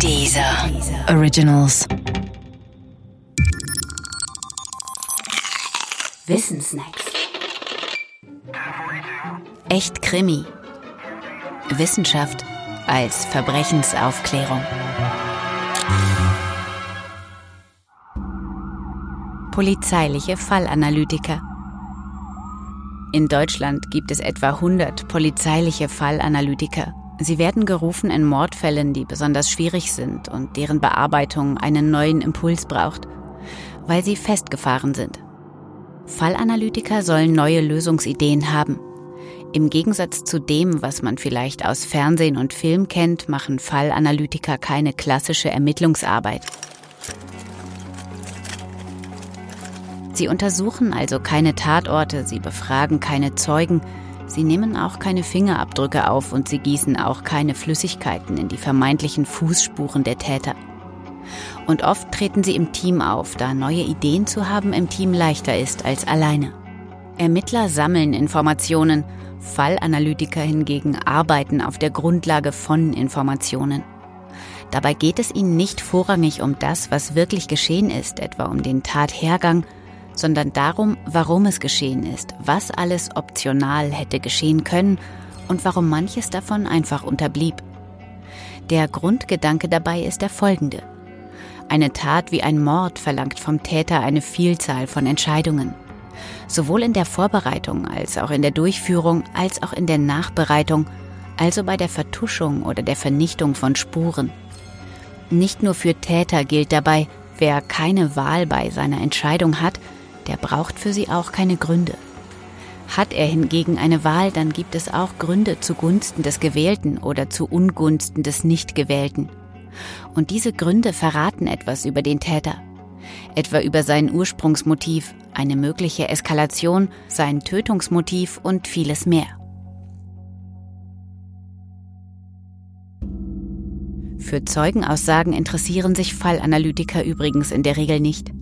Dieser Originals. Wissensnacks. Echt Krimi. Wissenschaft als Verbrechensaufklärung. Polizeiliche Fallanalytiker. In Deutschland gibt es etwa 100 polizeiliche Fallanalytiker. Sie werden gerufen in Mordfällen, die besonders schwierig sind und deren Bearbeitung einen neuen Impuls braucht, weil sie festgefahren sind. Fallanalytiker sollen neue Lösungsideen haben. Im Gegensatz zu dem, was man vielleicht aus Fernsehen und Film kennt, machen Fallanalytiker keine klassische Ermittlungsarbeit. Sie untersuchen also keine Tatorte, sie befragen keine Zeugen, sie nehmen auch keine Fingerabdrücke auf und sie gießen auch keine Flüssigkeiten in die vermeintlichen Fußspuren der Täter. Und oft treten sie im Team auf, da neue Ideen zu haben im Team leichter ist als alleine. Ermittler sammeln Informationen, Fallanalytiker hingegen arbeiten auf der Grundlage von Informationen. Dabei geht es ihnen nicht vorrangig um das, was wirklich geschehen ist, etwa um den Tathergang, sondern darum, warum es geschehen ist, was alles optional hätte geschehen können und warum manches davon einfach unterblieb. Der Grundgedanke dabei ist der folgende. Eine Tat wie ein Mord verlangt vom Täter eine Vielzahl von Entscheidungen. Sowohl in der Vorbereitung als auch in der Durchführung als auch in der Nachbereitung, also bei der Vertuschung oder der Vernichtung von Spuren. Nicht nur für Täter gilt dabei, wer keine Wahl bei seiner Entscheidung hat, der braucht für sie auch keine Gründe. Hat er hingegen eine Wahl, dann gibt es auch Gründe zugunsten des Gewählten oder zu Ungunsten des Nichtgewählten. Und diese Gründe verraten etwas über den Täter. Etwa über sein Ursprungsmotiv, eine mögliche Eskalation, sein Tötungsmotiv und vieles mehr. Für Zeugenaussagen interessieren sich Fallanalytiker übrigens in der Regel nicht.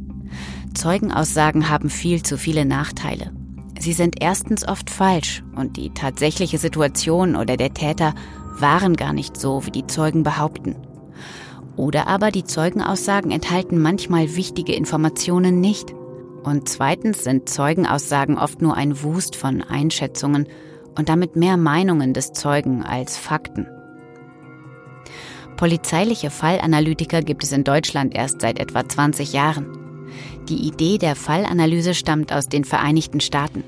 Zeugenaussagen haben viel zu viele Nachteile. Sie sind erstens oft falsch und die tatsächliche Situation oder der Täter waren gar nicht so, wie die Zeugen behaupten. Oder aber die Zeugenaussagen enthalten manchmal wichtige Informationen nicht. Und zweitens sind Zeugenaussagen oft nur ein Wust von Einschätzungen und damit mehr Meinungen des Zeugen als Fakten. Polizeiliche Fallanalytiker gibt es in Deutschland erst seit etwa 20 Jahren. Die Idee der Fallanalyse stammt aus den Vereinigten Staaten.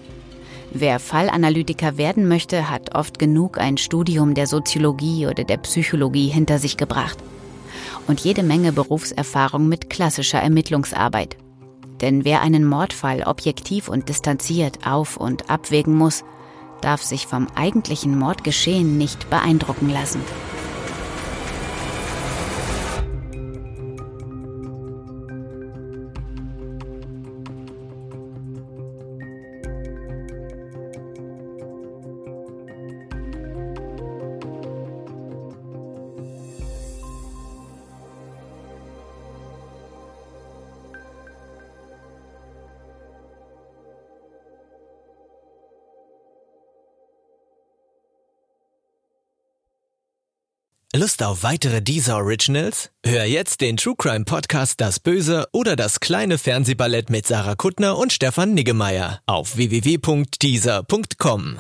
Wer Fallanalytiker werden möchte, hat oft genug ein Studium der Soziologie oder der Psychologie hinter sich gebracht. Und jede Menge Berufserfahrung mit klassischer Ermittlungsarbeit. Denn wer einen Mordfall objektiv und distanziert auf und abwägen muss, darf sich vom eigentlichen Mordgeschehen nicht beeindrucken lassen. Lust auf weitere Deezer Originals? Hör jetzt den True Crime Podcast Das Böse oder das kleine Fernsehballett mit Sarah Kuttner und Stefan Niggemeier auf www.deezer.com.